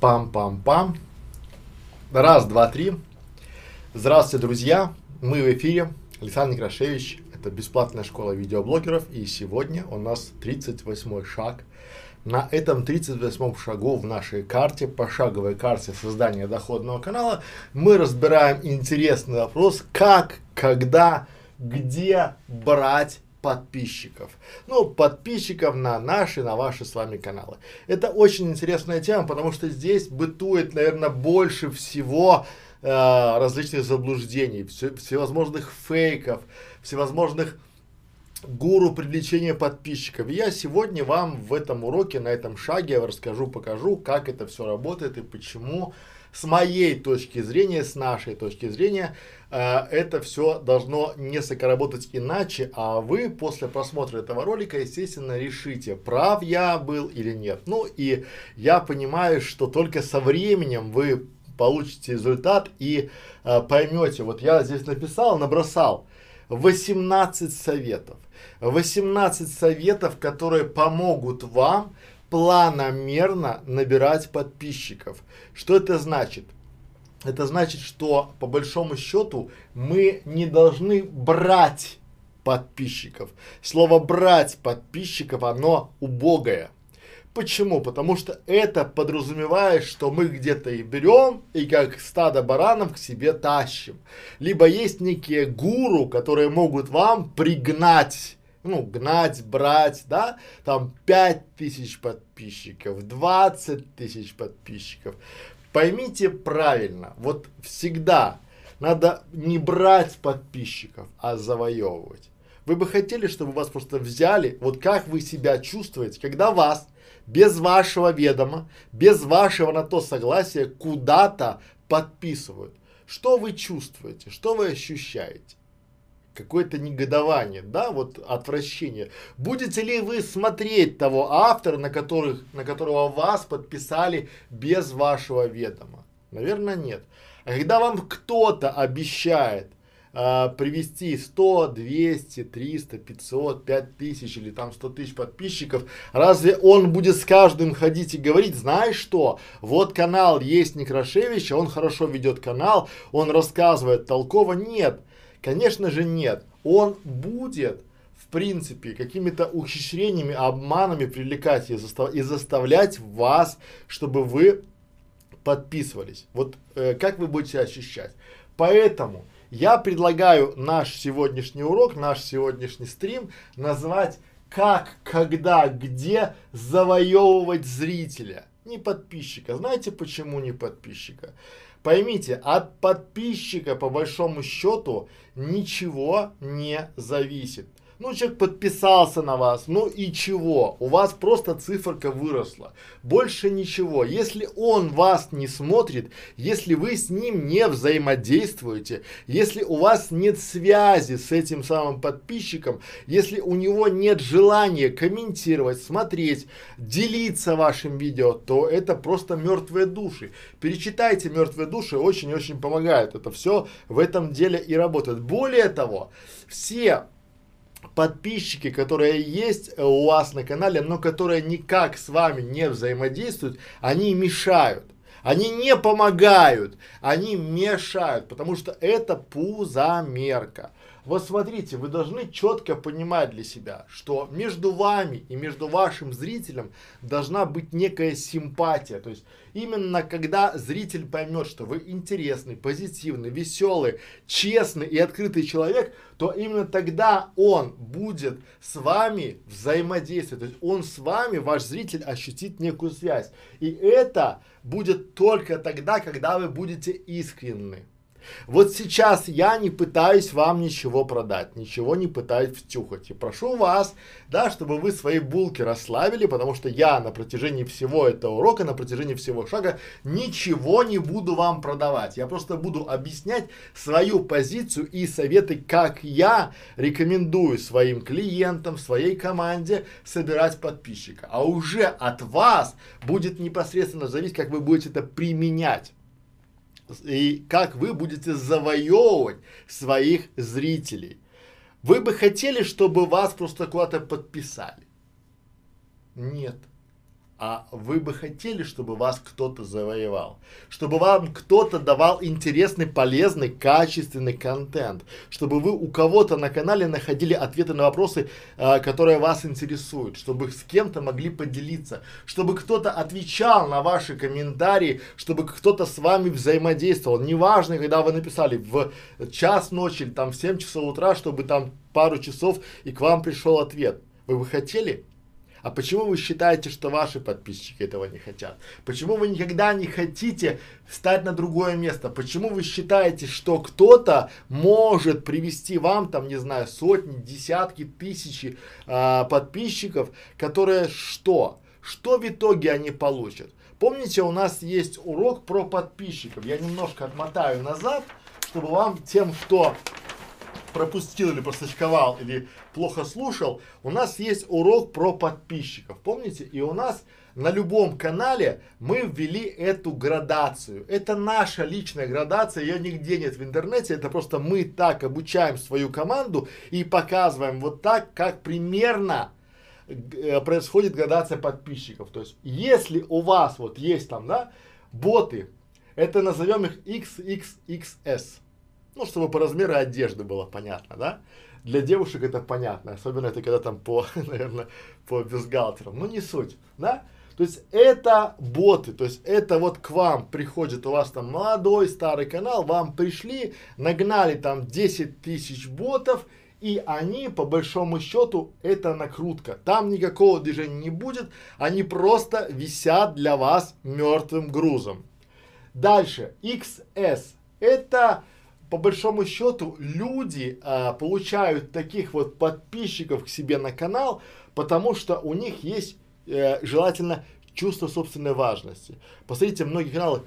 Пам-пам-пам. Раз, два, три. Здравствуйте, друзья. Мы в эфире. Александр Некрашевич. Это бесплатная школа видеоблогеров. И сегодня у нас 38 шаг. На этом 38 шагу в нашей карте, пошаговой карте создания доходного канала, мы разбираем интересный вопрос, как, когда, где брать подписчиков. Ну, подписчиков на наши, на ваши с вами каналы. Это очень интересная тема, потому что здесь бытует, наверное, больше всего э, различных заблуждений, все, всевозможных фейков, всевозможных гуру привлечения подписчиков. И я сегодня вам в этом уроке, на этом шаге расскажу, покажу, как это все работает и почему с моей точки зрения, с нашей точки зрения, э, это все должно несколько работать иначе, а вы после просмотра этого ролика, естественно, решите, прав я был или нет. Ну и я понимаю, что только со временем вы получите результат и э, поймете, вот я здесь написал, набросал 18 советов. 18 советов, которые помогут вам планомерно набирать подписчиков. Что это значит? Это значит, что по большому счету мы не должны брать подписчиков. Слово брать подписчиков, оно убогое. Почему? Потому что это подразумевает, что мы где-то их берем и как стадо баранов к себе тащим. Либо есть некие гуру, которые могут вам пригнать ну, гнать, брать, да, там 5 тысяч подписчиков, 20 тысяч подписчиков. Поймите правильно, вот всегда надо не брать подписчиков, а завоевывать. Вы бы хотели, чтобы вас просто взяли, вот как вы себя чувствуете, когда вас без вашего ведома, без вашего на то согласия куда-то подписывают. Что вы чувствуете, что вы ощущаете? Какое-то негодование, да, вот отвращение. Будете ли вы смотреть того автора, на, которых, на которого вас подписали без вашего ведома? Наверное, нет. А когда вам кто-то обещает а, привести 100, 200, 300, 500, 5000 или там 100 тысяч подписчиков, разве он будет с каждым ходить и говорить, знаешь что, вот канал есть Некрашевич, он хорошо ведет канал, он рассказывает толково, нет. Конечно же нет. Он будет, в принципе, какими-то ухищрениями, обманами привлекать и, застав и заставлять вас, чтобы вы подписывались. Вот э, как вы будете ощущать. Поэтому я предлагаю наш сегодняшний урок, наш сегодняшний стрим назвать как, когда, где завоевывать зрителя. Не подписчика. Знаете почему не подписчика? Поймите, от подписчика по большому счету ничего не зависит. Ну, человек подписался на вас, ну и чего? У вас просто циферка выросла. Больше ничего. Если он вас не смотрит, если вы с ним не взаимодействуете, если у вас нет связи с этим самым подписчиком, если у него нет желания комментировать, смотреть, делиться вашим видео, то это просто мертвые души. Перечитайте мертвые души, очень-очень помогает. Это все в этом деле и работает. Более того, все подписчики, которые есть у вас на канале, но которые никак с вами не взаимодействуют, они мешают. Они не помогают, они мешают, потому что это пузомерка. Вот смотрите, вы должны четко понимать для себя, что между вами и между вашим зрителем должна быть некая симпатия. То есть именно когда зритель поймет, что вы интересный, позитивный, веселый, честный и открытый человек, то именно тогда он будет с вами взаимодействовать. То есть он с вами, ваш зритель, ощутит некую связь. И это будет только тогда, когда вы будете искренны. Вот сейчас я не пытаюсь вам ничего продать, ничего не пытаюсь втюхать. И прошу вас, да, чтобы вы свои булки расслабили, потому что я на протяжении всего этого урока, на протяжении всего шага ничего не буду вам продавать. Я просто буду объяснять свою позицию и советы, как я рекомендую своим клиентам, своей команде собирать подписчика. А уже от вас будет непосредственно зависеть, как вы будете это применять и как вы будете завоевывать своих зрителей. Вы бы хотели, чтобы вас просто куда-то подписали? Нет. А вы бы хотели, чтобы вас кто-то завоевал, чтобы вам кто-то давал интересный, полезный, качественный контент, чтобы вы у кого-то на канале находили ответы на вопросы, э, которые вас интересуют, чтобы с кем-то могли поделиться, чтобы кто-то отвечал на ваши комментарии, чтобы кто-то с вами взаимодействовал. Неважно, когда вы написали в час ночи или там в 7 часов утра, чтобы там пару часов и к вам пришел ответ. Вы бы хотели? А почему вы считаете, что ваши подписчики этого не хотят? Почему вы никогда не хотите встать на другое место? Почему вы считаете, что кто-то может привести вам там, не знаю, сотни, десятки, тысячи а, подписчиков, которые что? Что в итоге они получат? Помните, у нас есть урок про подписчиков. Я немножко отмотаю назад, чтобы вам тем, кто пропустил или просочковал или плохо слушал, у нас есть урок про подписчиков. Помните? И у нас на любом канале мы ввели эту градацию. Это наша личная градация, ее нигде нет в интернете. Это просто мы так обучаем свою команду и показываем вот так, как примерно э, происходит градация подписчиков. То есть, если у вас вот есть там, да, боты, это назовем их XXXS ну, чтобы по размеру одежды было понятно, да? Для девушек это понятно, особенно это когда там по, наверное, по бюстгальтерам, ну не суть, да? То есть это боты, то есть это вот к вам приходит, у вас там молодой, старый канал, вам пришли, нагнали там 10 тысяч ботов, и они, по большому счету, это накрутка. Там никакого движения не будет, они просто висят для вас мертвым грузом. Дальше, XS, это по большому счету люди а, получают таких вот подписчиков к себе на канал, потому что у них есть э, желательно чувство собственной важности. Посмотрите, многие каналы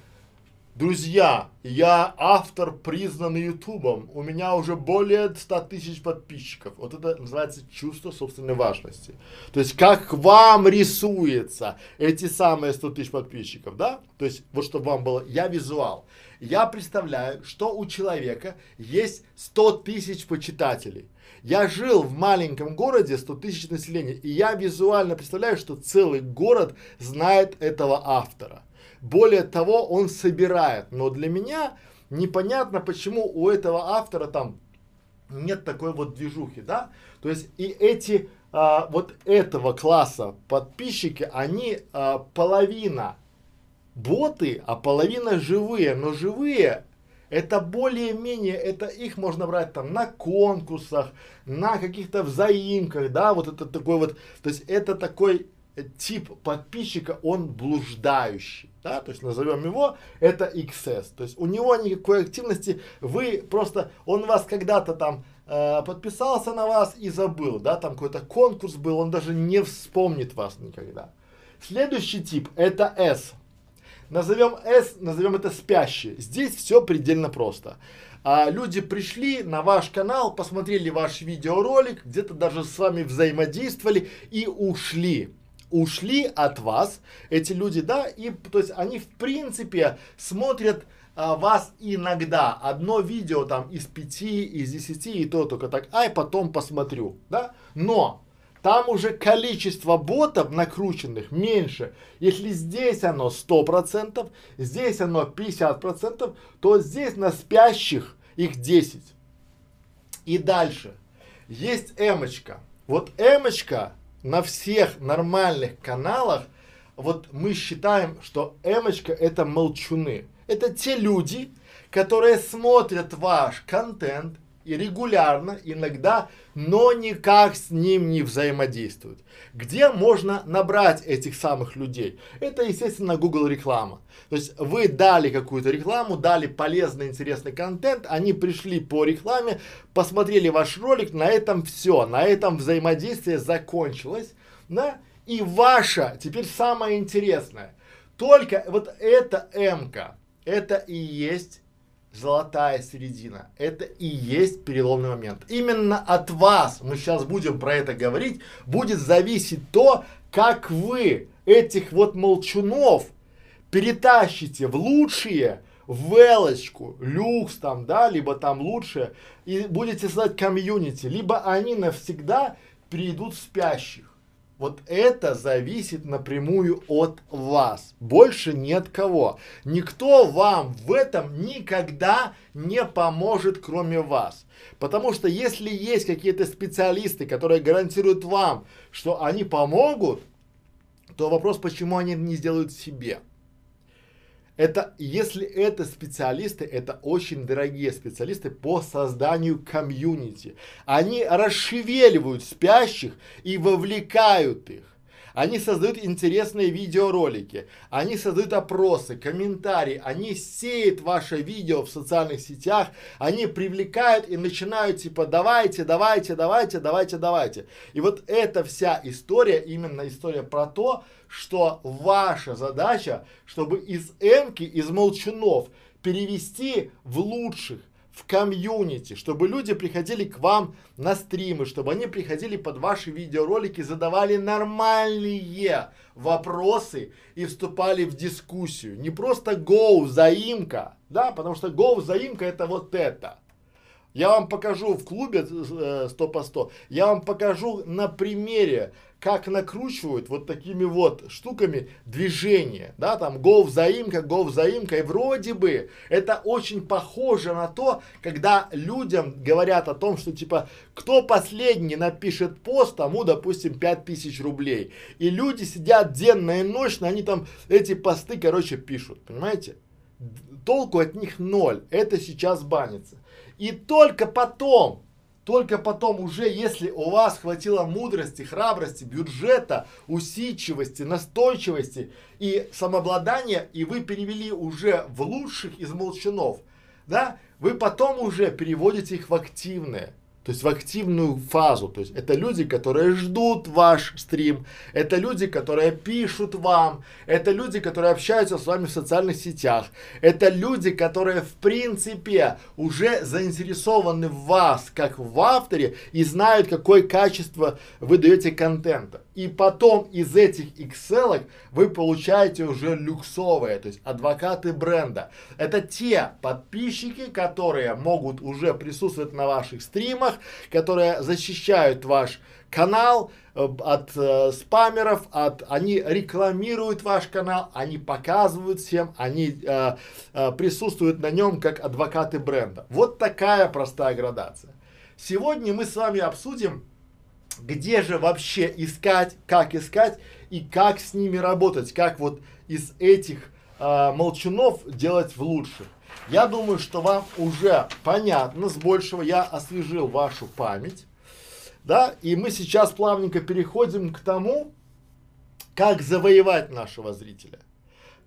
Друзья, я автор, признанный ютубом, у меня уже более 100 тысяч подписчиков. Вот это называется чувство собственной важности. То есть, как вам рисуется эти самые 100 тысяч подписчиков, да? То есть, вот чтобы вам было, я визуал. Я представляю, что у человека есть 100 тысяч почитателей. Я жил в маленьком городе, 100 тысяч населения, и я визуально представляю, что целый город знает этого автора. Более того, он собирает. Но для меня непонятно, почему у этого автора там нет такой вот движухи, да? То есть и эти а, вот этого класса подписчики, они а, половина боты, а половина живые. Но живые это более-менее, это их можно брать там на конкурсах, на каких-то взаимках, да, вот это такой вот, то есть это такой тип подписчика, он блуждающий, да, то есть назовем его, это XS, то есть у него никакой активности, вы просто, он вас когда-то там э, подписался на вас и забыл, да, там какой-то конкурс был, он даже не вспомнит вас никогда. Следующий тип это S, назовем S, назовем это спящий, здесь все предельно просто. А, люди пришли на ваш канал, посмотрели ваш видеоролик, где-то даже с вами взаимодействовали и ушли. Ушли от вас, эти люди, да, и то есть они в принципе смотрят а, вас иногда, одно видео там из пяти, из десяти, и то только так, ай, потом посмотрю, да, но там уже количество ботов накрученных меньше. Если здесь оно 100%, здесь оно 50%, то здесь на спящих их 10. И дальше. Есть эмочка. Вот эмочка на всех нормальных каналах, вот мы считаем, что эмочка это молчуны. Это те люди, которые смотрят ваш контент, и регулярно, иногда, но никак с ним не взаимодействуют. Где можно набрать этих самых людей? Это, естественно, Google реклама. То есть вы дали какую-то рекламу, дали полезный, интересный контент, они пришли по рекламе, посмотрели ваш ролик, на этом все, на этом взаимодействие закончилось, да? И ваша, теперь самое интересное, только вот эта М-ка, это и есть золотая середина. Это и есть переломный момент. Именно от вас, мы сейчас будем про это говорить, будет зависеть то, как вы этих вот молчунов перетащите в лучшие, в велочку, люкс там, да, либо там лучше, и будете создать комьюнити, либо они навсегда перейдут в спящих. Вот это зависит напрямую от вас. Больше нет кого. Никто вам в этом никогда не поможет, кроме вас. Потому что если есть какие-то специалисты, которые гарантируют вам, что они помогут, то вопрос, почему они не сделают себе. Это, если это специалисты, это очень дорогие специалисты по созданию комьюнити. Они расшевеливают спящих и вовлекают их. Они создают интересные видеоролики, они создают опросы, комментарии, они сеют ваше видео в социальных сетях, они привлекают и начинают типа давайте, давайте, давайте, давайте, давайте. И вот эта вся история, именно история про то, что ваша задача, чтобы из эмки, из молчунов перевести в лучших, в комьюнити, чтобы люди приходили к вам на стримы, чтобы они приходили под ваши видеоролики, задавали нормальные вопросы и вступали в дискуссию. Не просто go, заимка, да, потому что go, заимка это вот это. Я вам покажу в клубе 100 э, по 100, я вам покажу на примере, как накручивают вот такими вот штуками движение, да, там go взаимка, go взаимка, и вроде бы это очень похоже на то, когда людям говорят о том, что типа, кто последний напишет пост, тому, допустим, 5000 рублей, и люди сидят денно и ночно, они там эти посты, короче, пишут, понимаете? Толку от них ноль, это сейчас банится. И только потом, только потом уже, если у вас хватило мудрости, храбрости, бюджета, усидчивости, настойчивости и самообладания, и вы перевели уже в лучших из молчанов, да, вы потом уже переводите их в активные то есть в активную фазу. То есть это люди, которые ждут ваш стрим, это люди, которые пишут вам, это люди, которые общаются с вами в социальных сетях, это люди, которые в принципе уже заинтересованы в вас, как в авторе, и знают, какое качество вы даете контента. И потом из этих Excel вы получаете уже люксовые, то есть адвокаты бренда. Это те подписчики, которые могут уже присутствовать на ваших стримах, которые защищают ваш канал э, от э, спамеров, от, они рекламируют ваш канал, они показывают всем, они э, э, присутствуют на нем как адвокаты бренда. Вот такая простая градация. Сегодня мы с вами обсудим где же вообще искать, как искать и как с ними работать, как вот из этих э, молчунов делать в лучших. Я думаю, что вам уже понятно с большего, я освежил вашу память, да, и мы сейчас плавненько переходим к тому, как завоевать нашего зрителя.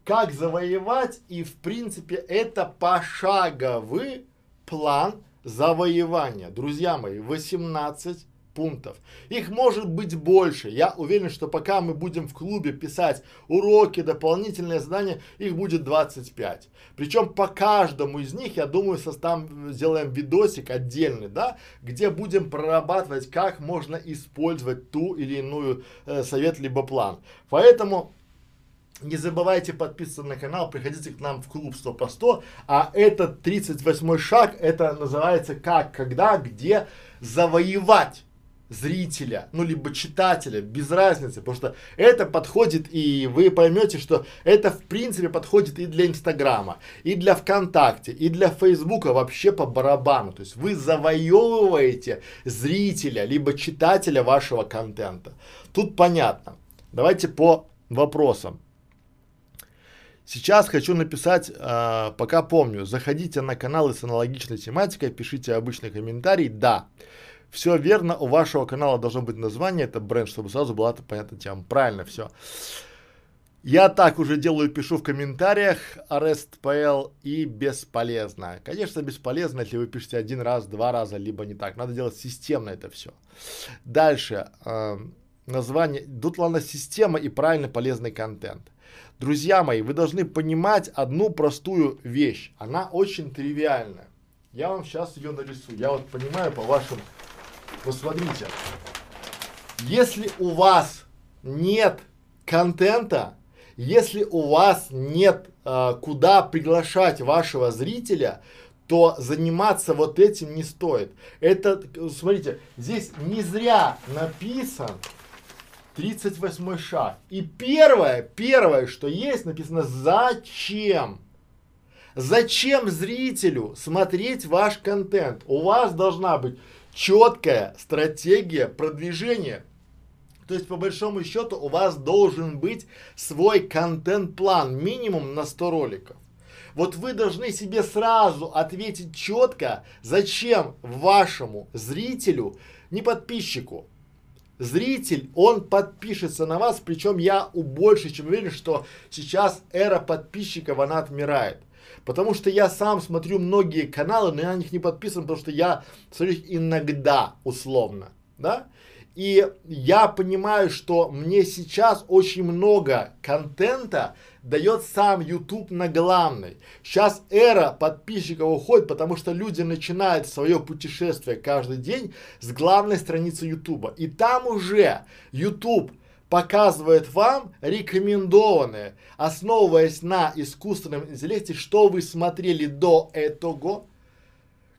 Как завоевать, и в принципе это пошаговый план завоевания. Друзья мои, 18 пунктов. Их может быть больше. Я уверен, что пока мы будем в клубе писать уроки, дополнительные задания, их будет 25. Причем по каждому из них, я думаю, составим, сделаем видосик отдельный, да, где будем прорабатывать, как можно использовать ту или иную э, совет либо план. Поэтому не забывайте подписываться на канал, приходите к нам в клуб 100 по 100, а этот 38 шаг, это называется как, когда, где завоевать зрителя, ну либо читателя, без разницы, потому что это подходит и вы поймете, что это в принципе подходит и для Инстаграма, и для ВКонтакте, и для Фейсбука вообще по барабану. То есть вы завоевываете зрителя, либо читателя вашего контента. Тут понятно. Давайте по вопросам. Сейчас хочу написать, э, пока помню, заходите на каналы с аналогичной тематикой, пишите обычный комментарий, да. Все верно, у вашего канала должно быть название, это бренд, чтобы сразу была понятна тема. Правильно, все. Я так уже делаю, пишу в комментариях REST.pl и бесполезно. Конечно, бесполезно, если вы пишете один раз, два раза, либо не так. Надо делать системно это все. Дальше. Э, название. Тут ладно система и правильно полезный контент. Друзья мои, вы должны понимать одну простую вещь. Она очень тривиальная. Я вам сейчас ее нарисую. Я вот понимаю по вашим Посмотрите, если у вас нет контента, если у вас нет э, куда приглашать вашего зрителя, то заниматься вот этим не стоит. Это, смотрите, здесь не зря написан 38 шаг. И первое, первое, что есть, написано «Зачем?». Зачем зрителю смотреть ваш контент? У вас должна быть четкая стратегия продвижения. То есть, по большому счету, у вас должен быть свой контент-план, минимум на 100 роликов. Вот вы должны себе сразу ответить четко, зачем вашему зрителю, не подписчику, зритель, он подпишется на вас, причем я у больше чем уверен, что сейчас эра подписчиков, она отмирает. Потому что я сам смотрю многие каналы, но я на них не подписан, потому что я смотрю их иногда, условно, да. И я понимаю, что мне сейчас очень много контента дает сам YouTube на главной. Сейчас эра подписчиков уходит, потому что люди начинают свое путешествие каждый день с главной страницы YouTube. И там уже YouTube показывает вам рекомендованные, основываясь на искусственном интеллекте, что вы смотрели до этого,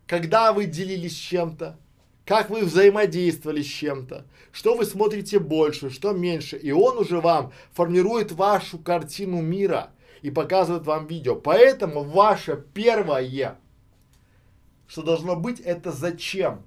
когда вы делились чем-то, как вы взаимодействовали с чем-то, что вы смотрите больше, что меньше, и он уже вам формирует вашу картину мира и показывает вам видео. Поэтому ваше первое, что должно быть, это зачем.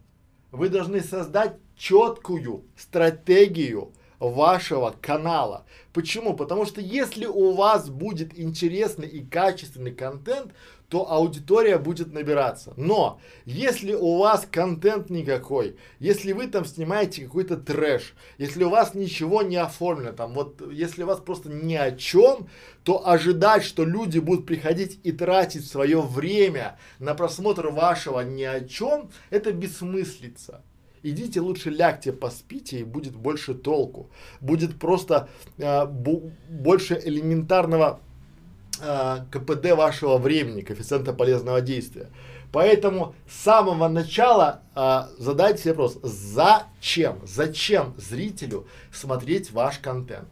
Вы должны создать четкую стратегию вашего канала. Почему? Потому что если у вас будет интересный и качественный контент, то аудитория будет набираться. Но если у вас контент никакой, если вы там снимаете какой-то трэш, если у вас ничего не оформлено, там вот, если у вас просто ни о чем, то ожидать, что люди будут приходить и тратить свое время на просмотр вашего ни о чем, это бессмыслица. Идите лучше лягте, поспите, и будет больше толку. Будет просто э, больше элементарного э, КПД вашего времени, коэффициента полезного действия. Поэтому с самого начала э, задайте себе вопрос, зачем, зачем зрителю смотреть ваш контент?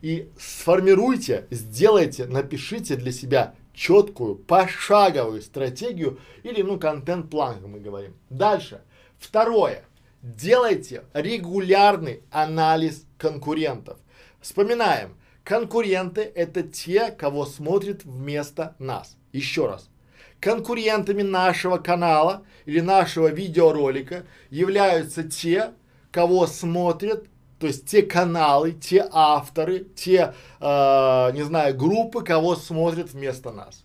И сформируйте, сделайте, напишите для себя четкую, пошаговую стратегию или, ну, контент-план, как мы говорим. Дальше. Второе. Делайте регулярный анализ конкурентов. Вспоминаем, Конкуренты – это те, кого смотрят вместо нас. Еще раз. Конкурентами нашего канала или нашего видеоролика являются те, кого смотрят, то есть те каналы, те авторы, те, э, не знаю, группы, кого смотрят вместо нас.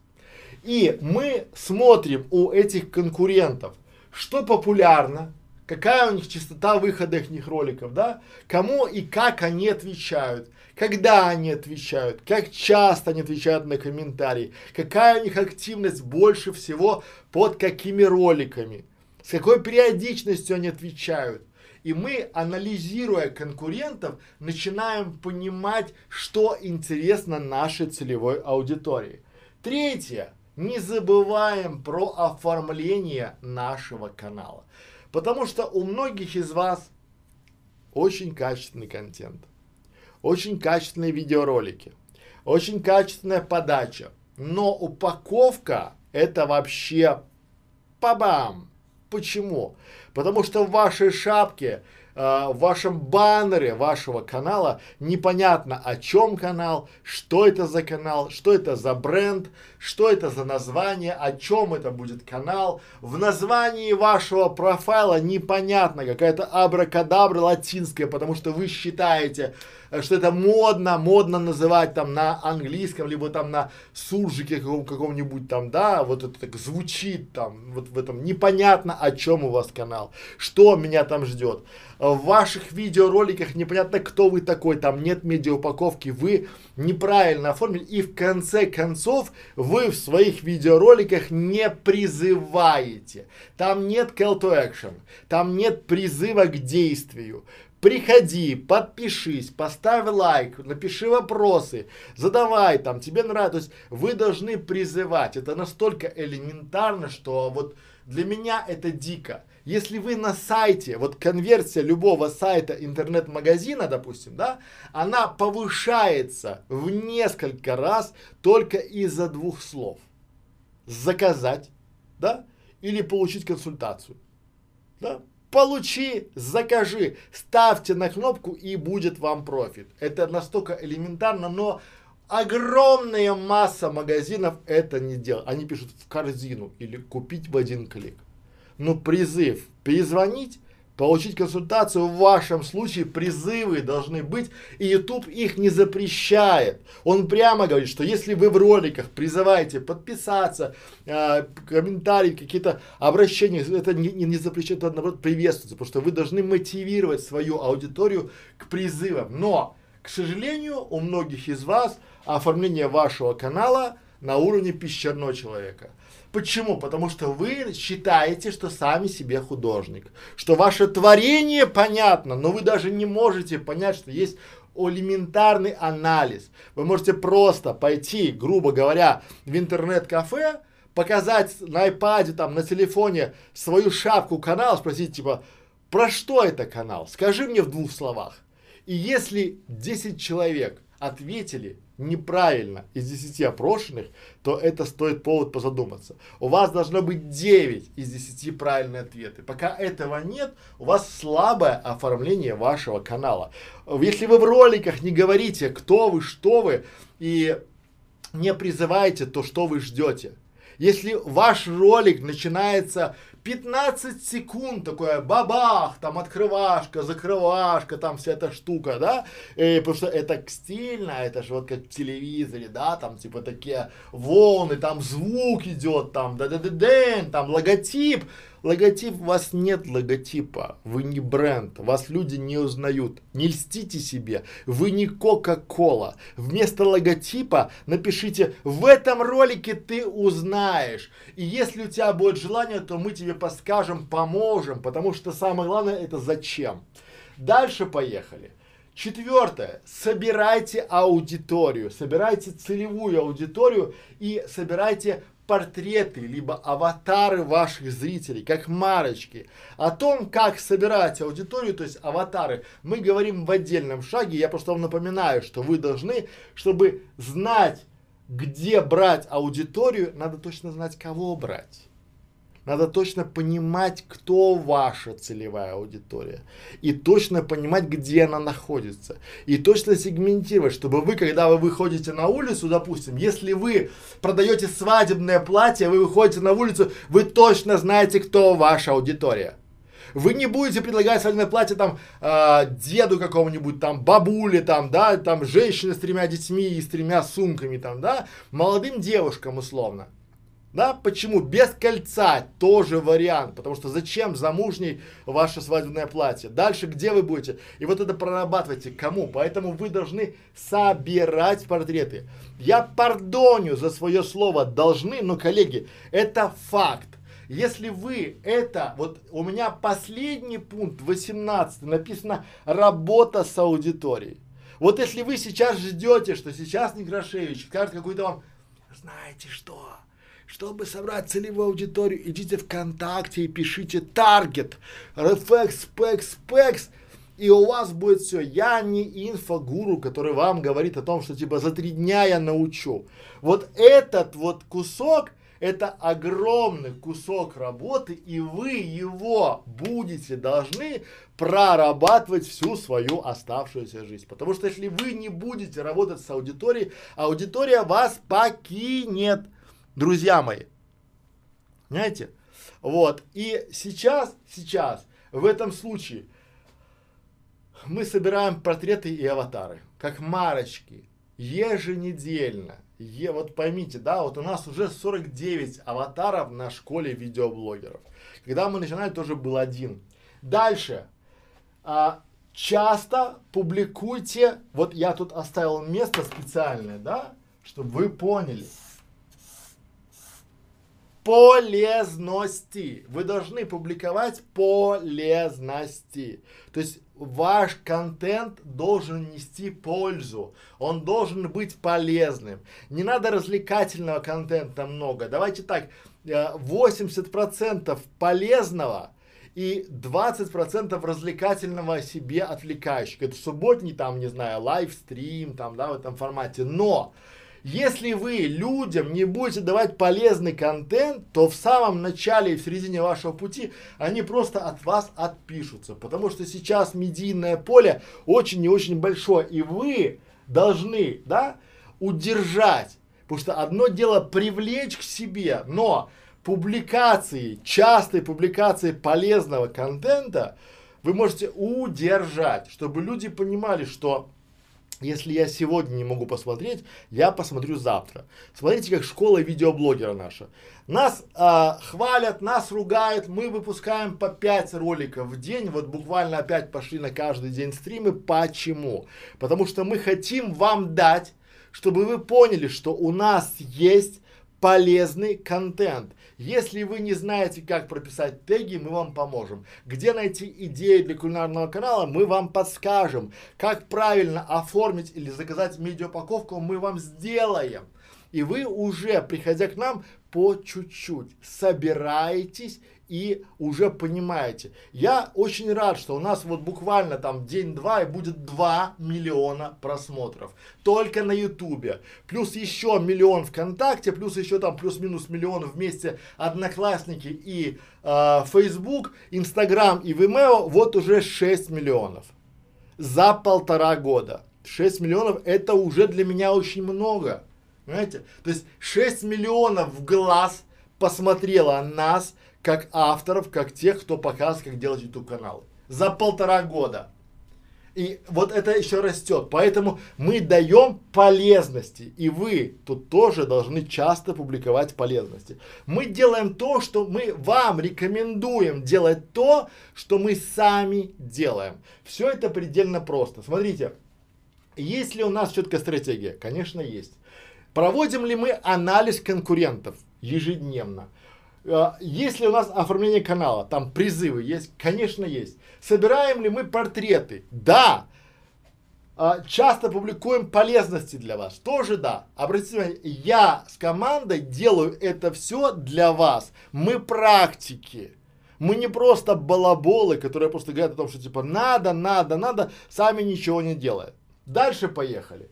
И мы смотрим у этих конкурентов, что популярно, какая у них частота выхода их роликов, да, кому и как они отвечают, когда они отвечают, как часто они отвечают на комментарии, какая у них активность больше всего под какими роликами, с какой периодичностью они отвечают. И мы, анализируя конкурентов, начинаем понимать, что интересно нашей целевой аудитории. Третье. Не забываем про оформление нашего канала. Потому что у многих из вас очень качественный контент, очень качественные видеоролики, очень качественная подача, но упаковка это вообще пабам. Почему? Потому что в вашей шапке в вашем баннере вашего канала непонятно о чем канал, что это за канал, что это за бренд, что это за название, о чем это будет канал. В названии вашего профайла непонятно, какая-то абракадабра латинская, потому что вы считаете, что это модно, модно называть там на английском, либо там на суржике каком, каком-нибудь там, да, вот это так звучит там, вот в этом непонятно о чем у вас канал, что меня там ждет. В ваших видеороликах непонятно, кто вы такой, там нет медиаупаковки, вы неправильно оформили, и в конце концов вы в своих видеороликах не призываете. Там нет call to action, там нет призыва к действию. Приходи, подпишись, поставь лайк, напиши вопросы, задавай там, тебе нравится. То есть вы должны призывать. Это настолько элементарно, что вот для меня это дико. Если вы на сайте, вот конверсия любого сайта интернет-магазина, допустим, да, она повышается в несколько раз только из-за двух слов. Заказать, да, или получить консультацию, да. Получи, закажи, ставьте на кнопку и будет вам профит. Это настолько элементарно, но огромная масса магазинов это не делают. Они пишут в корзину или купить в один клик. Ну призыв, перезвонить, получить консультацию в вашем случае призывы должны быть, и YouTube их не запрещает. Он прямо говорит, что если вы в роликах призываете подписаться, э, комментарии, какие-то обращения, это не, не, не запрещает, это наоборот приветствуется, потому что вы должны мотивировать свою аудиторию к призывам. Но, к сожалению, у многих из вас оформление вашего канала на уровне пещерного человека. Почему? Потому что вы считаете, что сами себе художник, что ваше творение понятно, но вы даже не можете понять, что есть элементарный анализ. Вы можете просто пойти, грубо говоря, в интернет-кафе, показать на iPad, там, на телефоне свою шапку канала, спросить, типа, про что это канал? Скажи мне в двух словах. И если 10 человек ответили неправильно из 10 опрошенных, то это стоит повод позадуматься. У вас должно быть 9 из 10 правильные ответы. Пока этого нет, у вас слабое оформление вашего канала. Если вы в роликах не говорите, кто вы, что вы, и не призываете, то что вы ждете? Если ваш ролик начинается 15 секунд такое бабах, там открывашка, закрывашка, там вся эта штука, да, и, потому что это стильно, это же вот как в телевизоре, да, там типа такие волны, там звук идет, там да да да там логотип, Логотип, у вас нет логотипа, вы не бренд, вас люди не узнают. Не льстите себе, вы не Кока-Кола. Вместо логотипа напишите, в этом ролике ты узнаешь. И если у тебя будет желание, то мы тебе подскажем, поможем, потому что самое главное это зачем. Дальше поехали. Четвертое. Собирайте аудиторию, собирайте целевую аудиторию и собирайте портреты, либо аватары ваших зрителей, как марочки. О том, как собирать аудиторию, то есть аватары, мы говорим в отдельном шаге. Я просто вам напоминаю, что вы должны, чтобы знать, где брать аудиторию, надо точно знать, кого брать. Надо точно понимать, кто ваша целевая аудитория. И точно понимать, где она находится. И точно сегментировать, чтобы вы, когда вы выходите на улицу, допустим, если вы продаете свадебное платье, вы выходите на улицу, вы точно знаете, кто ваша аудитория. Вы не будете предлагать свадебное платье там э, деду какому-нибудь, там бабуле, там, да, там женщине с тремя детьми и с тремя сумками, там, да, молодым девушкам условно. Да, почему? Без кольца тоже вариант, потому что зачем замужней ваше свадебное платье? Дальше где вы будете? И вот это прорабатывайте кому? Поэтому вы должны собирать портреты. Я пардоню за свое слово должны, но коллеги, это факт. Если вы это, вот у меня последний пункт, 18, написано работа с аудиторией. Вот если вы сейчас ждете, что сейчас Некрашевич скажет какую-то вам, знаете что, чтобы собрать целевую аудиторию, идите ВКонтакте и пишите таргет, рефекс, спекс, спекс, и у вас будет все. Я не инфогуру, который вам говорит о том, что типа за три дня я научу. Вот этот вот кусок, это огромный кусок работы, и вы его будете должны прорабатывать всю свою оставшуюся жизнь. Потому что если вы не будете работать с аудиторией, аудитория вас покинет друзья мои. Понимаете? Вот. И сейчас, сейчас, в этом случае, мы собираем портреты и аватары, как марочки, еженедельно. Е, вот поймите, да, вот у нас уже 49 аватаров на школе видеоблогеров. Когда мы начинали, тоже был один. Дальше. А, часто публикуйте, вот я тут оставил место специальное, да, чтобы вы поняли полезности. Вы должны публиковать полезности. То есть ваш контент должен нести пользу, он должен быть полезным. Не надо развлекательного контента много. Давайте так, 80% э, полезного и 20% развлекательного себе отвлекающего. Это субботний там, не знаю, лайвстрим, там, да, в этом формате. Но Если вы людям не будете давать полезный контент, то в самом начале и в середине вашего пути они просто от вас отпишутся. Потому что сейчас медийное поле очень и очень большое. И вы должны, да, удержать. Потому что одно дело привлечь к себе, но публикации, частые публикации полезного контента вы можете удержать, чтобы люди понимали, что если я сегодня не могу посмотреть, я посмотрю завтра. Смотрите, как школа видеоблогера наша. Нас а, хвалят, нас ругают, мы выпускаем по 5 роликов в день, вот буквально опять пошли на каждый день стримы. Почему? Потому что мы хотим вам дать, чтобы вы поняли, что у нас есть полезный контент. Если вы не знаете, как прописать теги, мы вам поможем. Где найти идеи для кулинарного канала, мы вам подскажем. Как правильно оформить или заказать медиапаковку, мы вам сделаем. И вы уже, приходя к нам, по чуть-чуть собираетесь и уже понимаете. Я очень рад, что у нас вот буквально там день-два и будет 2 миллиона просмотров. Только на ютубе. Плюс еще миллион ВКонтакте, плюс еще там плюс-минус миллион вместе Одноклассники и э, Facebook, Инстаграм и Vimeo, вот уже 6 миллионов. За полтора года. 6 миллионов это уже для меня очень много. Понимаете? То есть 6 миллионов в глаз посмотрела нас, как авторов, как тех, кто показывает, как делать YouTube каналы. За полтора года. И вот это еще растет. Поэтому мы даем полезности. И вы тут тоже должны часто публиковать полезности. Мы делаем то, что мы вам рекомендуем делать то, что мы сами делаем. Все это предельно просто. Смотрите, есть ли у нас четкая стратегия? Конечно, есть. Проводим ли мы анализ конкурентов ежедневно? А, есть ли у нас оформление канала? Там призывы есть? Конечно, есть. Собираем ли мы портреты? Да. А, часто публикуем полезности для вас? Тоже да. Обратите внимание, я с командой делаю это все для вас. Мы практики. Мы не просто балаболы, которые просто говорят о том, что типа надо, надо, надо, сами ничего не делают. Дальше поехали.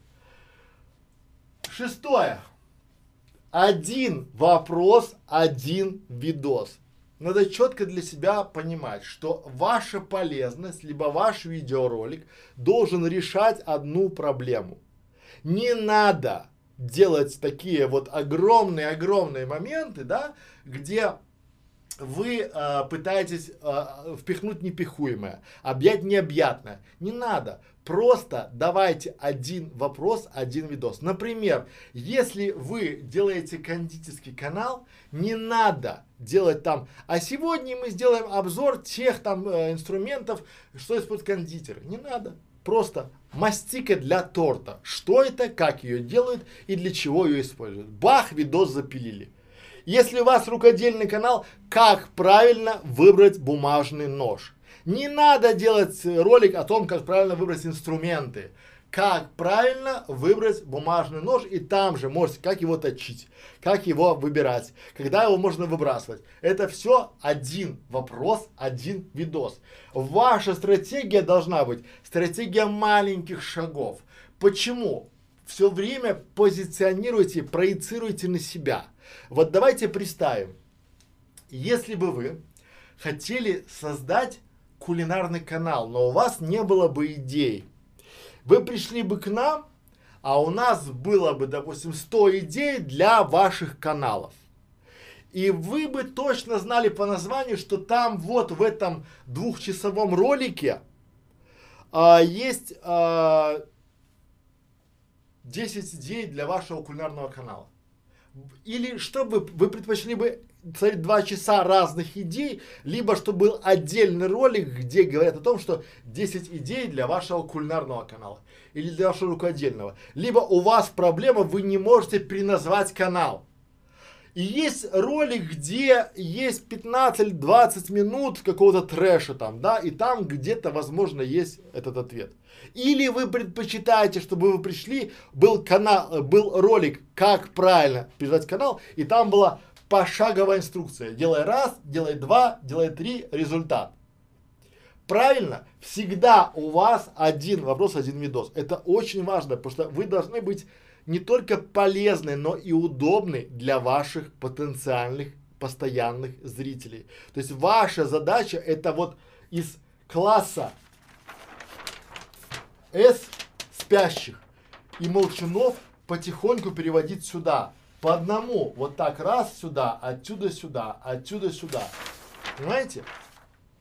Шестое. Один вопрос, один видос. Надо четко для себя понимать, что ваша полезность, либо ваш видеоролик должен решать одну проблему. Не надо делать такие вот огромные-огромные моменты, да, где вы э, пытаетесь э, впихнуть непихуемое, объять необъятное. Не надо. Просто давайте один вопрос, один видос. Например, если вы делаете кондитерский канал, не надо делать там, а сегодня мы сделаем обзор тех там э, инструментов, что используют кондитеры. Не надо. Просто мастика для торта. Что это, как ее делают и для чего ее используют. Бах, видос запилили. Если у вас рукодельный канал, как правильно выбрать бумажный нож. Не надо делать ролик о том, как правильно выбрать инструменты. Как правильно выбрать бумажный нож и там же можете, как его точить, как его выбирать, когда его можно выбрасывать. Это все один вопрос, один видос. Ваша стратегия должна быть стратегия маленьких шагов. Почему? Все время позиционируйте, проецируйте на себя. Вот давайте представим, если бы вы хотели создать кулинарный канал, но у вас не было бы идей. Вы пришли бы к нам, а у нас было бы, допустим, 100 идей для ваших каналов. И вы бы точно знали по названию, что там вот в этом двухчасовом ролике а, есть а, 10 идей для вашего кулинарного канала. Или чтобы вы предпочли бы смотреть два часа разных идей, либо чтобы был отдельный ролик, где говорят о том, что 10 идей для вашего кулинарного канала или для вашего рукодельного. Либо у вас проблема, вы не можете переназвать канал. И есть ролик, где есть 15-20 минут какого-то трэша там, да, и там где-то, возможно, есть этот ответ. Или вы предпочитаете, чтобы вы пришли, был канал, был ролик, как правильно передать канал, и там была пошаговая инструкция. Делай раз, делай два, делай три, результат. Правильно? Всегда у вас один вопрос, один видос. Это очень важно, потому что вы должны быть не только полезный, но и удобный для ваших потенциальных постоянных зрителей. То есть ваша задача это вот из класса S спящих и молчунов потихоньку переводить сюда. По одному, вот так раз сюда, отсюда сюда, отсюда сюда. Понимаете?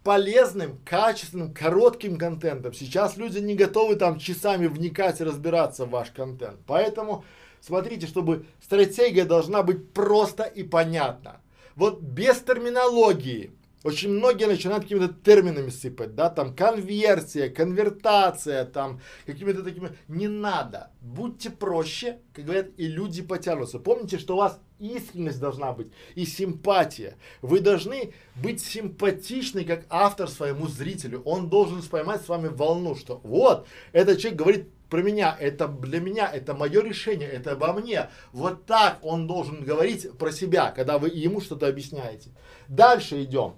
полезным, качественным, коротким контентом. Сейчас люди не готовы там часами вникать и разбираться в ваш контент. Поэтому смотрите, чтобы стратегия должна быть просто и понятна. Вот без терминологии, очень многие начинают какими-то терминами сыпать, да, там конверсия, конвертация, там какими-то такими. Не надо. Будьте проще, как говорят, и люди потянутся. Помните, что у вас искренность должна быть и симпатия. Вы должны быть симпатичны как автор своему зрителю. Он должен поймать с вами волну, что вот, этот человек говорит про меня, это для меня, это мое решение, это обо мне. Вот так он должен говорить про себя, когда вы ему что-то объясняете. Дальше идем.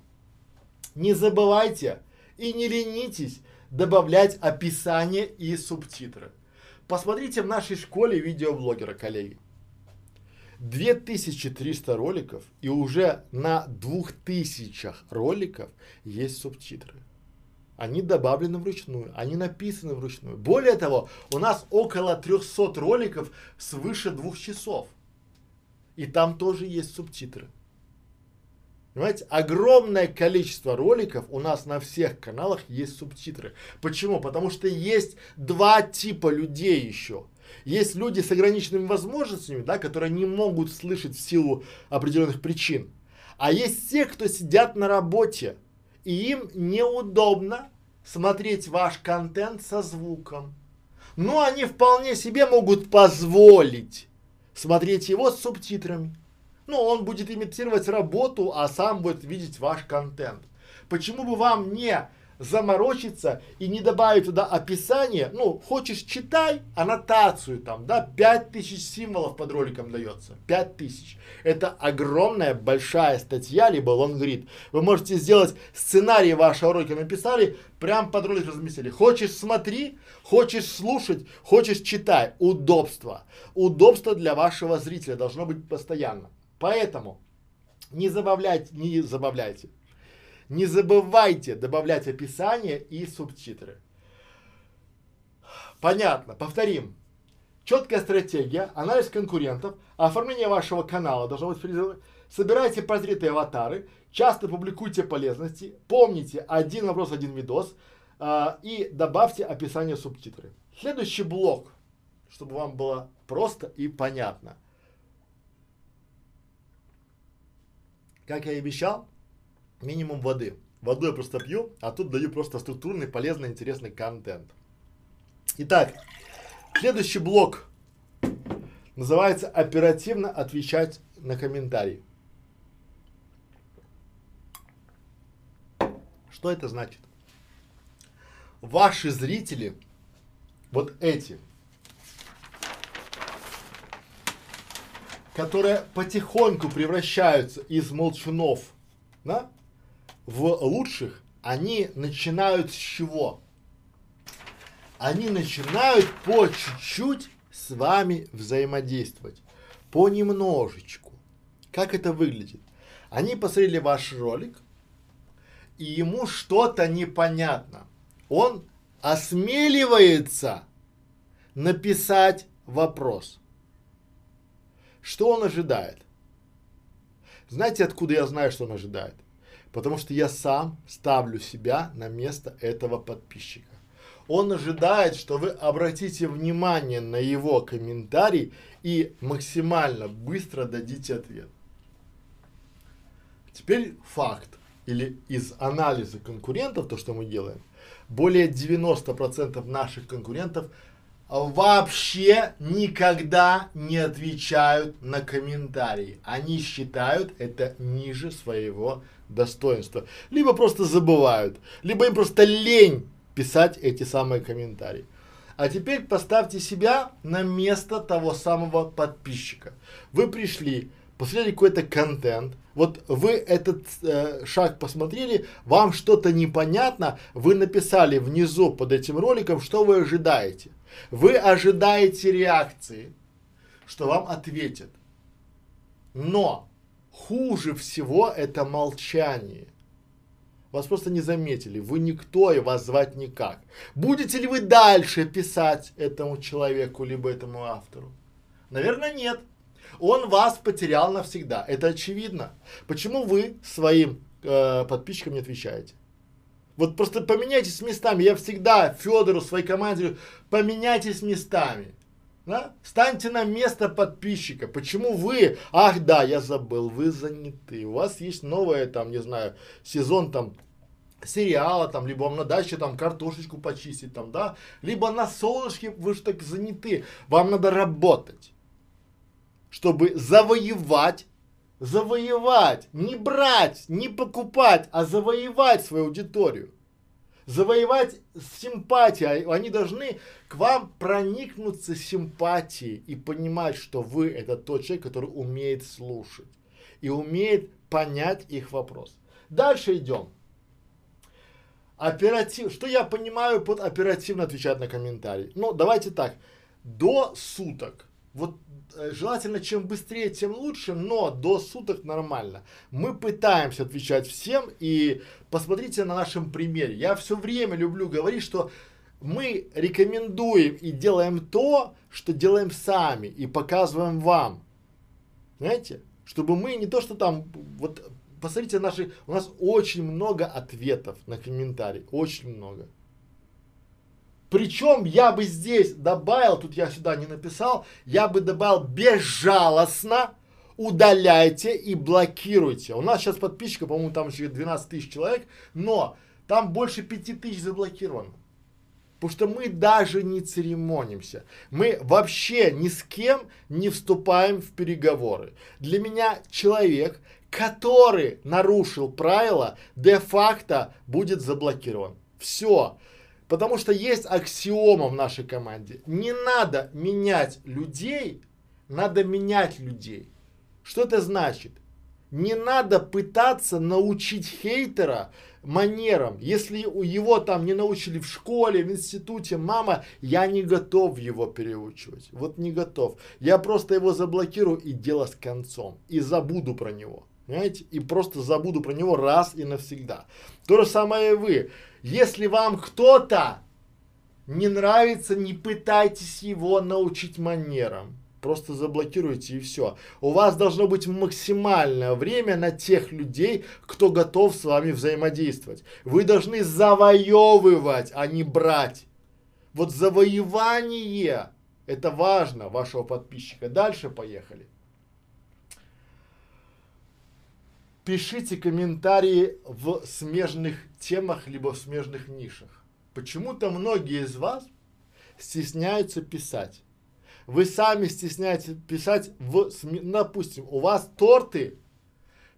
Не забывайте и не ленитесь добавлять описание и субтитры. Посмотрите в нашей школе видеоблогера, коллеги. 2300 роликов и уже на 2000 роликов есть субтитры. Они добавлены вручную, они написаны вручную. Более того, у нас около 300 роликов свыше двух часов. И там тоже есть субтитры. Понимаете, огромное количество роликов у нас на всех каналах есть субтитры. Почему? Потому что есть два типа людей еще. Есть люди с ограниченными возможностями, да, которые не могут слышать в силу определенных причин. А есть те, кто сидят на работе, и им неудобно смотреть ваш контент со звуком. Но они вполне себе могут позволить смотреть его с субтитрами. Ну, он будет имитировать работу, а сам будет видеть ваш контент. Почему бы вам не заморочиться и не добавить туда описание, ну, хочешь читай, аннотацию там, да, 5000 символов под роликом дается, 5000. Это огромная большая статья, либо лонгрид. Вы можете сделать сценарий вашего ролика, написали, прям под ролик разместили. Хочешь смотри, хочешь слушать, хочешь читай. Удобство. Удобство для вашего зрителя должно быть постоянно. Поэтому не забавляйте, не забавляйте. Не забывайте добавлять описание и субтитры. Понятно, повторим. Четкая стратегия, анализ конкурентов, оформление вашего канала должно быть Собирайте портреты аватары, часто публикуйте полезности, помните один вопрос, один видос э, и добавьте описание субтитры. Следующий блок, чтобы вам было просто и понятно. Как я и обещал, минимум воды. Воду я просто пью, а тут даю просто структурный, полезный, интересный контент. Итак, следующий блок называется оперативно отвечать на комментарии. Что это значит? Ваши зрители, вот эти, которые потихоньку превращаются из молчунов да, в лучших, они начинают с чего? Они начинают по чуть-чуть с вами взаимодействовать. Понемножечку. Как это выглядит? Они посмотрели ваш ролик, и ему что-то непонятно. Он осмеливается написать вопрос. Что он ожидает? Знаете, откуда я знаю, что он ожидает? Потому что я сам ставлю себя на место этого подписчика. Он ожидает, что вы обратите внимание на его комментарий и максимально быстро дадите ответ. Теперь факт или из анализа конкурентов, то, что мы делаем, более 90% наших конкурентов вообще никогда не отвечают на комментарии. Они считают это ниже своего достоинства. Либо просто забывают, либо им просто лень писать эти самые комментарии. А теперь поставьте себя на место того самого подписчика. Вы пришли, посмотрели какой-то контент, вот вы этот э, шаг посмотрели, вам что-то непонятно, вы написали внизу под этим роликом, что вы ожидаете. Вы ожидаете реакции. что вам ответят. Но хуже всего это молчание. Вас просто не заметили, вы никто и вас звать никак. Будете ли вы дальше писать этому человеку, либо этому автору? Наверное, нет. Он вас потерял навсегда. Это очевидно. Почему вы своим э, подписчикам не отвечаете? Вот просто поменяйтесь местами. Я всегда Федору, своей команде, поменяйтесь местами. Да? Станьте на место подписчика. Почему вы, ах да, я забыл, вы заняты. У вас есть новое, там, не знаю, сезон там сериала, там, либо вам надо еще там картошечку почистить, там, да, либо на солнышке вы же так заняты, вам надо работать, чтобы завоевать, завоевать, не брать, не покупать, а завоевать свою аудиторию завоевать симпатию. Они должны к вам проникнуться симпатией и понимать, что вы это тот человек, который умеет слушать и умеет понять их вопрос. Дальше идем. Оператив, что я понимаю под оперативно отвечать на комментарии? Ну, давайте так, до суток. Вот желательно чем быстрее, тем лучше, но до суток нормально. Мы пытаемся отвечать всем и посмотрите на нашем примере. Я все время люблю говорить, что мы рекомендуем и делаем то, что делаем сами и показываем вам. Знаете? Чтобы мы не то, что там, вот посмотрите наши, у нас очень много ответов на комментарии, очень много. Причем я бы здесь добавил, тут я сюда не написал, я бы добавил безжалостно удаляйте и блокируйте. У нас сейчас подписчиков, по-моему, там еще 12 тысяч человек, но там больше 5 тысяч заблокировано. Потому что мы даже не церемонимся. Мы вообще ни с кем не вступаем в переговоры. Для меня человек, который нарушил правила, де-факто будет заблокирован. Все. Потому что есть аксиома в нашей команде. Не надо менять людей, надо менять людей. Что это значит? Не надо пытаться научить хейтера манерам. Если его там не научили в школе, в институте, мама, я не готов его переучивать. Вот не готов. Я просто его заблокирую и дело с концом. И забуду про него. Понимаете? И просто забуду про него раз и навсегда. То же самое и вы. Если вам кто-то не нравится, не пытайтесь его научить манерам. Просто заблокируйте и все. У вас должно быть максимальное время на тех людей, кто готов с вами взаимодействовать. Вы должны завоевывать, а не брать. Вот завоевание, это важно вашего подписчика. Дальше поехали. Пишите комментарии в смежных темах, либо в смежных нишах. Почему-то многие из вас стесняются писать. Вы сами стесняетесь писать в, допустим, у вас торты,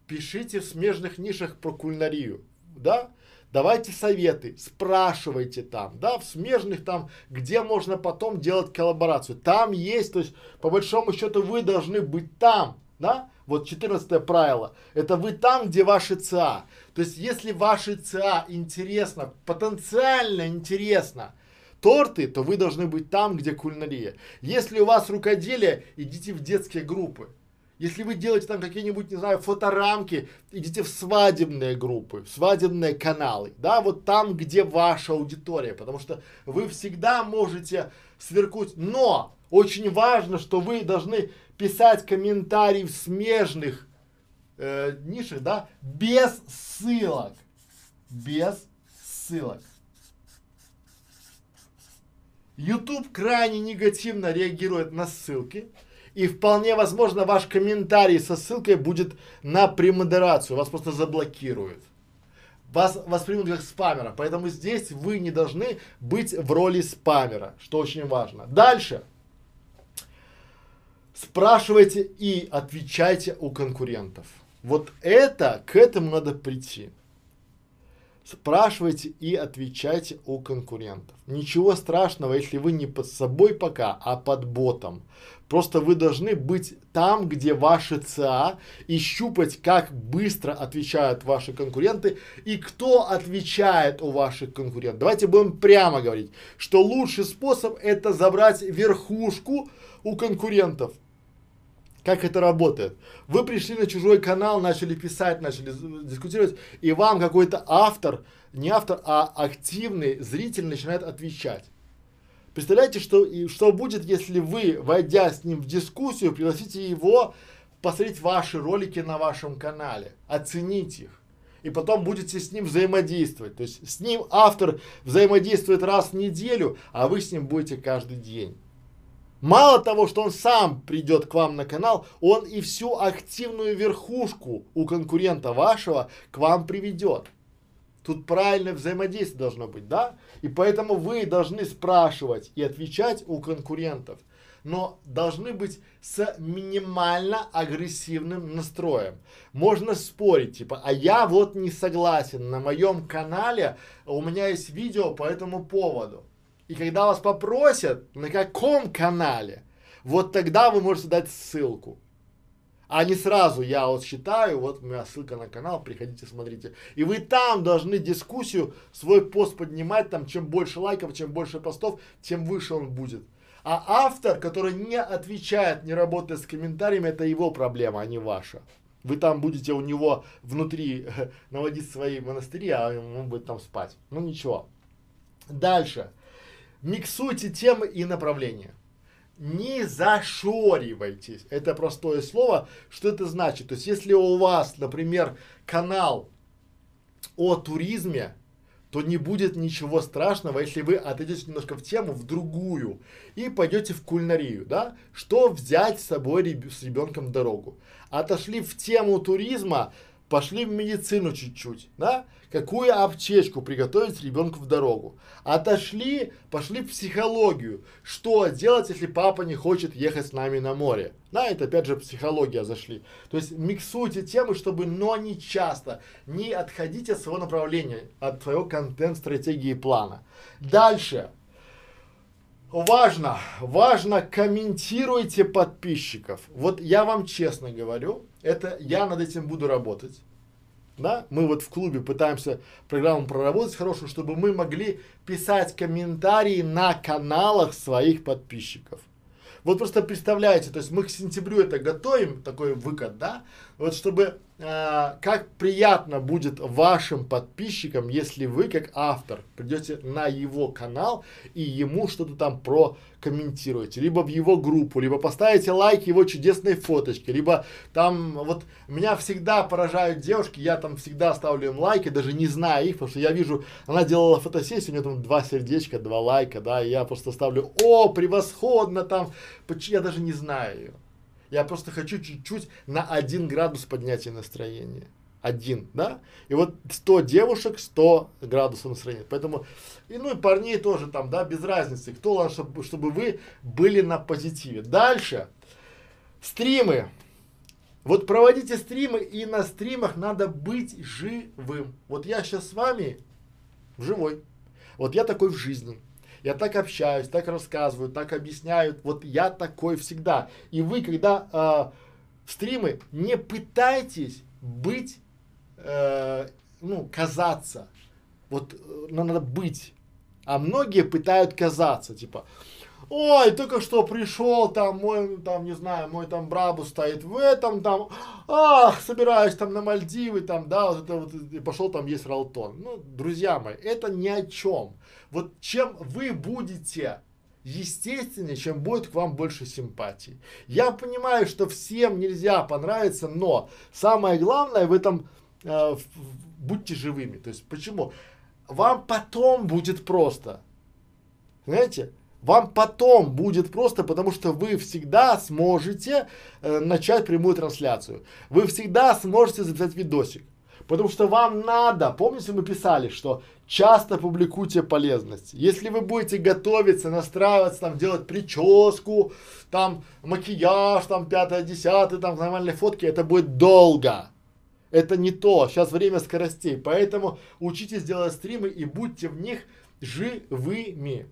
пишите в смежных нишах про кулинарию, да? Давайте советы, спрашивайте там, да, в смежных там, где можно потом делать коллаборацию. Там есть, то есть, по большому счету, вы должны быть там, да? Вот 14 правило. Это вы там, где ваши ЦА. То есть, если ваши ЦА интересно, потенциально интересно, торты, то вы должны быть там, где кулинария. Если у вас рукоделие, идите в детские группы. Если вы делаете там какие-нибудь, не знаю, фоторамки, идите в свадебные группы, в свадебные каналы, да, вот там, где ваша аудитория, потому что вы всегда можете сверкуть, но очень важно, что вы должны писать комментарии в смежных э, нишах, да, без ссылок. Без ссылок. YouTube крайне негативно реагирует на ссылки. И вполне возможно ваш комментарий со ссылкой будет на премодерацию. Вас просто заблокируют. Вас воспримут как спамера. Поэтому здесь вы не должны быть в роли спамера, что очень важно. Дальше. Спрашивайте и отвечайте у конкурентов. Вот это, к этому надо прийти. Спрашивайте и отвечайте у конкурентов. Ничего страшного, если вы не под собой пока, а под ботом. Просто вы должны быть там, где ваши ЦА, и щупать, как быстро отвечают ваши конкуренты и кто отвечает у ваших конкурентов. Давайте будем прямо говорить, что лучший способ это забрать верхушку у конкурентов Как это работает? Вы пришли на чужой канал, начали писать, начали дискутировать, и вам какой-то автор, не автор, а активный зритель начинает отвечать. Представляете, что, и, что будет, если вы, войдя с ним в дискуссию, пригласите его посмотреть ваши ролики на вашем канале, оценить их. И потом будете с ним взаимодействовать. То есть с ним автор взаимодействует раз в неделю, а вы с ним будете каждый день. Мало того, что он сам придет к вам на канал, он и всю активную верхушку у конкурента вашего к вам приведет. Тут правильное взаимодействие должно быть, да? И поэтому вы должны спрашивать и отвечать у конкурентов, но должны быть с минимально агрессивным настроем. Можно спорить, типа, а я вот не согласен, на моем канале у меня есть видео по этому поводу. И когда вас попросят, на каком канале, вот тогда вы можете дать ссылку. А не сразу я вот считаю, вот у меня ссылка на канал, приходите, смотрите. И вы там должны дискуссию, свой пост поднимать, там чем больше лайков, чем больше постов, тем выше он будет. А автор, который не отвечает, не работает с комментариями, это его проблема, а не ваша. Вы там будете у него внутри наводить свои монастыри, а он будет там спать. Ну ничего. Дальше миксуйте темы и направления. Не зашоривайтесь. Это простое слово. Что это значит? То есть, если у вас, например, канал о туризме, то не будет ничего страшного, если вы отойдете немножко в тему, в другую, и пойдете в кулинарию, да? Что взять с собой реб с ребенком в дорогу? Отошли в тему туризма, пошли в медицину чуть-чуть, да? Какую аптечку приготовить ребенку в дорогу? Отошли, пошли в психологию. Что делать, если папа не хочет ехать с нами на море? Да, это опять же психология зашли. То есть миксуйте темы, чтобы, но не часто, не отходите от своего направления, от своего контент-стратегии плана. Дальше. Важно, важно комментируйте подписчиков. Вот я вам честно говорю, это я над этим буду работать. Да, мы вот в клубе пытаемся программу проработать хорошую, чтобы мы могли писать комментарии на каналах своих подписчиков. Вот просто представляете, то есть мы к сентябрю это готовим, такой выкат, да, вот чтобы э, как приятно будет вашим подписчикам, если вы как автор придете на его канал и ему что-то там прокомментируете, либо в его группу, либо поставите лайк его чудесной фоточке, либо там вот меня всегда поражают девушки, я там всегда ставлю им лайки, даже не зная их, потому что я вижу, она делала фотосессию, у нее там два сердечка, два лайка, да, и я просто ставлю, о, превосходно там, я даже не знаю ее. Я просто хочу чуть-чуть на один градус поднятия настроения. Один, да? И вот 100 девушек, 100 градусов настроения. Поэтому, и ну и парней тоже там, да, без разницы. Кто главное, чтобы, чтобы вы были на позитиве. Дальше. Стримы. Вот проводите стримы, и на стримах надо быть живым. Вот я сейчас с вами живой. Вот я такой в жизни. Я так общаюсь, так рассказываю, так объясняю. Вот я такой всегда. И вы, когда э, стримы, не пытайтесь быть, э, ну, казаться. Вот э, надо быть. А многие пытают казаться, типа, ой, только что пришел, там мой, там, не знаю, мой там брабу стоит в этом, там, ах, собираюсь там на Мальдивы, там, да, вот это вот, и пошел там есть Ралтон. Ну, друзья мои, это ни о чем. Вот чем вы будете естественнее, чем будет к вам больше симпатии. Я понимаю, что всем нельзя понравиться, но самое главное в этом э, будьте живыми. То есть почему? Вам потом будет просто. Знаете? Вам потом будет просто, потому что вы всегда сможете э, начать прямую трансляцию. Вы всегда сможете записать видосик. Потому что вам надо, помните, мы писали, что часто публикуйте полезность. Если вы будете готовиться, настраиваться, там, делать прическу, там, макияж, там, пятое, десятое, там, нормальные фотки, это будет долго. Это не то. Сейчас время скоростей. Поэтому учитесь делать стримы и будьте в них живыми.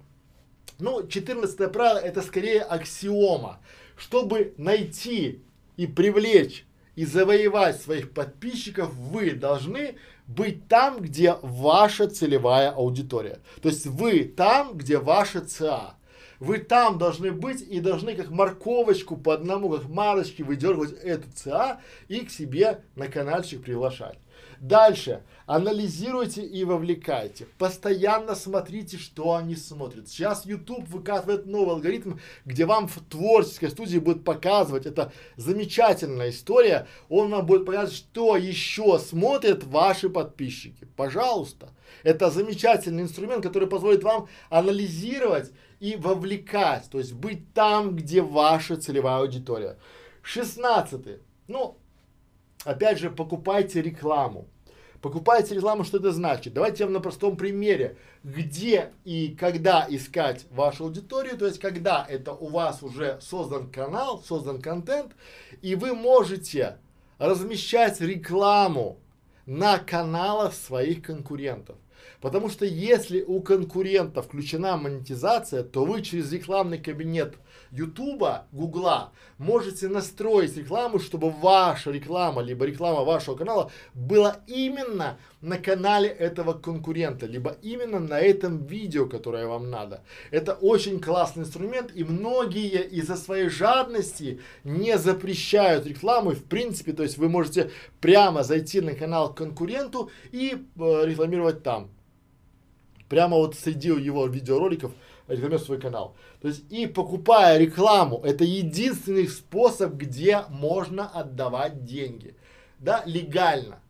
Ну, 14 правило это скорее аксиома. Чтобы найти и привлечь и завоевать своих подписчиков, вы должны быть там, где ваша целевая аудитория. То есть вы там, где ваша ЦА. Вы там должны быть и должны как морковочку по одному, как марочки выдергивать эту ЦА и к себе на каналчик приглашать. Дальше. Анализируйте и вовлекайте. Постоянно смотрите, что они смотрят. Сейчас YouTube выкатывает новый алгоритм, где вам в творческой студии будет показывать. Это замечательная история. Он вам будет показывать, что еще смотрят ваши подписчики. Пожалуйста. Это замечательный инструмент, который позволит вам анализировать и вовлекать. То есть быть там, где ваша целевая аудитория. Шестнадцатый. Ну, опять же, покупайте рекламу. Покупайте рекламу, что это значит? Давайте я вам на простом примере, где и когда искать вашу аудиторию, то есть когда это у вас уже создан канал, создан контент, и вы можете размещать рекламу на каналах своих конкурентов. Потому что если у конкурента включена монетизация, то вы через рекламный кабинет Ютуба, Гугла можете настроить рекламу, чтобы ваша реклама, либо реклама вашего канала была именно на канале этого конкурента, либо именно на этом видео, которое вам надо. Это очень классный инструмент, и многие из-за своей жадности не запрещают рекламу. В принципе, то есть вы можете прямо зайти на канал конкуренту и э, рекламировать там прямо вот среди его видеороликов рекламирует свой канал. То есть и покупая рекламу, это единственный способ, где можно отдавать деньги. Да, легально.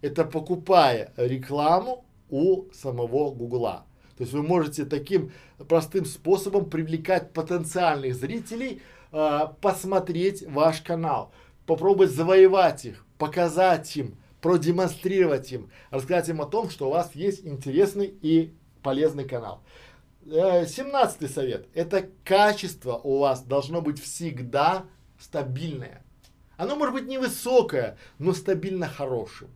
Это покупая рекламу у самого Гугла. То есть вы можете таким простым способом привлекать потенциальных зрителей, э, посмотреть ваш канал, попробовать завоевать их, показать им, продемонстрировать им, рассказать им о том, что у вас есть интересный и полезный канал. Э, семнадцатый совет. Это качество у вас должно быть всегда стабильное. Оно может быть невысокое, но стабильно хорошим.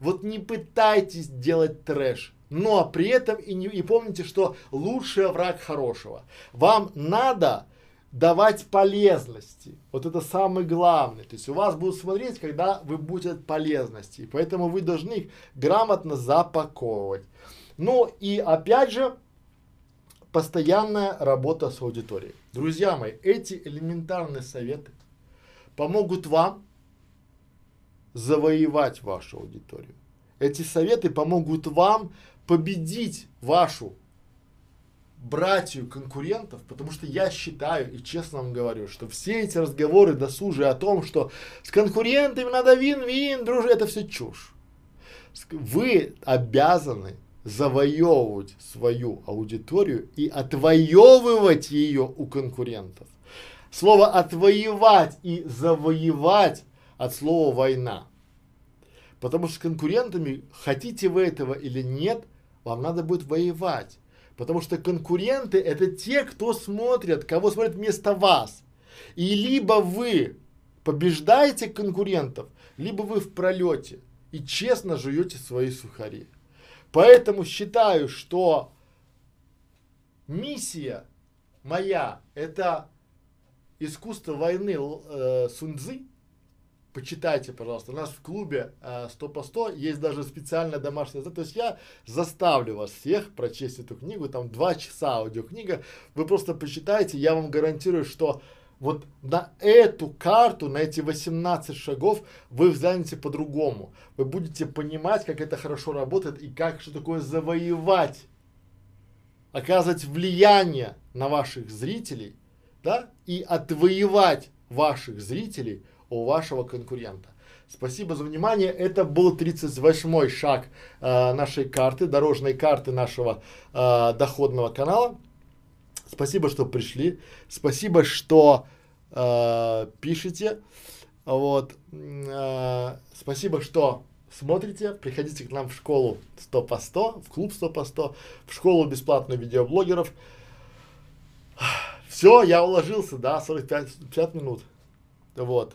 Вот не пытайтесь делать трэш, но при этом и, не, и помните, что лучший враг хорошего. Вам надо давать полезности. Вот это самое главное. То есть у вас будут смотреть, когда вы будете полезности. Поэтому вы должны их грамотно запаковывать. Ну и опять же, постоянная работа с аудиторией. Друзья мои, эти элементарные советы помогут вам завоевать вашу аудиторию. Эти советы помогут вам победить вашу братью конкурентов, потому что я считаю и честно вам говорю, что все эти разговоры досужие о том, что с конкурентами надо вин-вин, дружи, это все чушь. Вы обязаны завоевывать свою аудиторию и отвоевывать ее у конкурентов. Слово отвоевать и завоевать от слова война. Потому что с конкурентами, хотите вы этого или нет, вам надо будет воевать. Потому что конкуренты это те, кто смотрят, кого смотрят вместо вас. И либо вы побеждаете конкурентов, либо вы в пролете и честно жуете свои сухари. Поэтому считаю, что миссия моя это искусство войны э, Суньцзы. Почитайте, пожалуйста. У нас в клубе э, 100 по 100 есть даже специальная домашняя То есть я заставлю вас всех прочесть эту книгу. Там два часа аудиокнига. Вы просто почитайте. Я вам гарантирую, что вот на эту карту, на эти 18 шагов вы взглянете по-другому. Вы будете понимать, как это хорошо работает и как, что такое завоевать, оказывать влияние на ваших зрителей, да, и отвоевать ваших зрителей у вашего конкурента. Спасибо за внимание. Это был 38 шаг э, нашей карты, дорожной карты нашего э, доходного канала. Спасибо, что пришли. Спасибо, что э, пишете. Вот. Э, спасибо, что смотрите. Приходите к нам в школу 100 по 100, в клуб 100 по 100, в школу бесплатную видеоблогеров. Все, я уложился, да, 45 50 минут. Вот.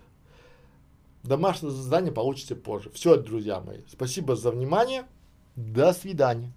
Домашнее задание получите позже. Все, друзья мои. Спасибо за внимание. До свидания.